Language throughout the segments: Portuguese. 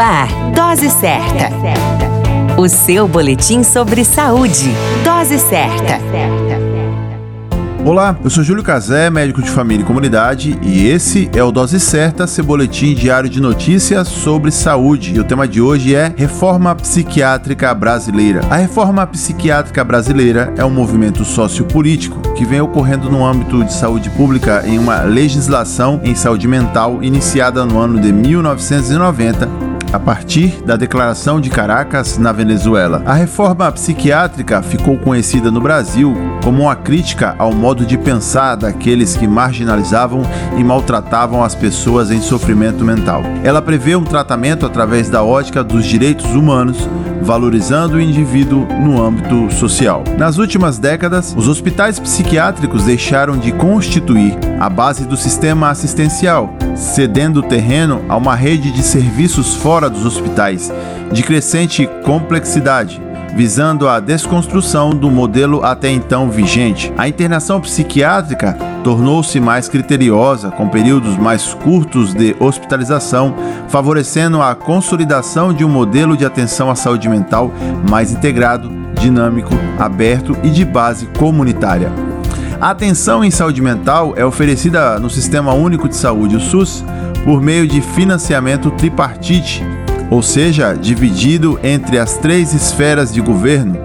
ar, Dose Certa. O seu boletim sobre saúde. Dose certa. Olá, eu sou Júlio Cazé, médico de família e comunidade, e esse é o Dose Certa, seu boletim diário de notícias sobre saúde. E o tema de hoje é Reforma Psiquiátrica Brasileira. A reforma psiquiátrica brasileira é um movimento sociopolítico que vem ocorrendo no âmbito de saúde pública em uma legislação em saúde mental iniciada no ano de 1990 a partir da Declaração de Caracas na Venezuela. A reforma psiquiátrica ficou conhecida no Brasil como uma crítica ao modo de pensar daqueles que marginalizavam e maltratavam as pessoas em sofrimento mental. Ela prevê um tratamento através da ótica dos direitos humanos, valorizando o indivíduo no âmbito social. Nas últimas décadas, os hospitais psiquiátricos deixaram de constituir a base do sistema assistencial, cedendo terreno a uma rede de serviços fora dos hospitais, de crescente complexidade visando a desconstrução do modelo até então vigente. A internação psiquiátrica tornou-se mais criteriosa, com períodos mais curtos de hospitalização, favorecendo a consolidação de um modelo de atenção à saúde mental mais integrado, dinâmico, aberto e de base comunitária. A atenção em saúde mental é oferecida no Sistema Único de Saúde, o SUS, por meio de financiamento tripartite, ou seja, dividido entre as três esferas de governo,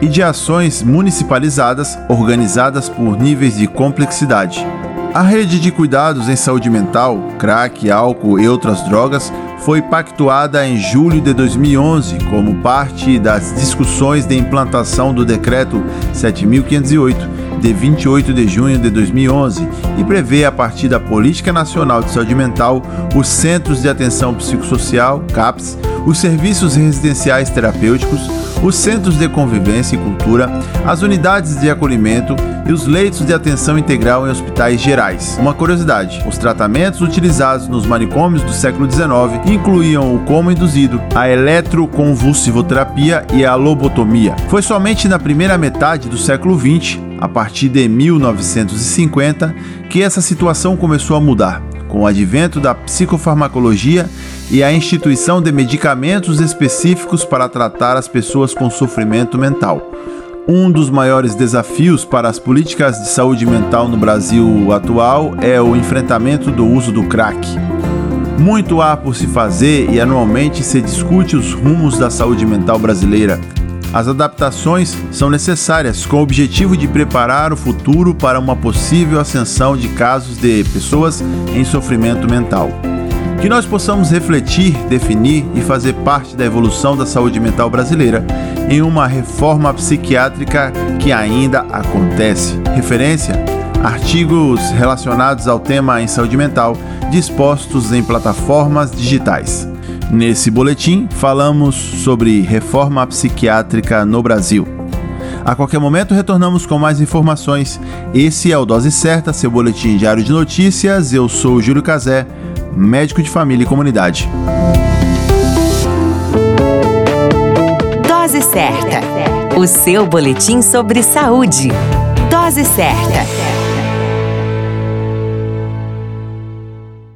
e de ações municipalizadas organizadas por níveis de complexidade. A rede de cuidados em saúde mental, crack, álcool e outras drogas foi pactuada em julho de 2011 como parte das discussões de implantação do decreto 7508 de 28 de junho de 2011 e prevê, a partir da Política Nacional de Saúde Mental, os Centros de Atenção Psicossocial, CAPS, os serviços residenciais terapêuticos, os centros de convivência e cultura, as unidades de acolhimento e os leitos de atenção integral em hospitais gerais. Uma curiosidade: os tratamentos utilizados nos manicômios do século XIX incluíam o coma induzido, a eletroconvulsivoterapia e a lobotomia. Foi somente na primeira metade do século XX a partir de 1950 que essa situação começou a mudar, com o advento da psicofarmacologia e a instituição de medicamentos específicos para tratar as pessoas com sofrimento mental. Um dos maiores desafios para as políticas de saúde mental no Brasil atual é o enfrentamento do uso do crack. Muito há por se fazer e anualmente se discute os rumos da saúde mental brasileira, as adaptações são necessárias com o objetivo de preparar o futuro para uma possível ascensão de casos de pessoas em sofrimento mental. Que nós possamos refletir, definir e fazer parte da evolução da saúde mental brasileira em uma reforma psiquiátrica que ainda acontece. Referência: artigos relacionados ao tema em saúde mental dispostos em plataformas digitais. Nesse boletim, falamos sobre reforma psiquiátrica no Brasil. A qualquer momento retornamos com mais informações. Esse é o Dose Certa, seu boletim diário de notícias. Eu sou Júlio Cazé, médico de família e comunidade. Dose Certa, o seu boletim sobre saúde. Dose certa.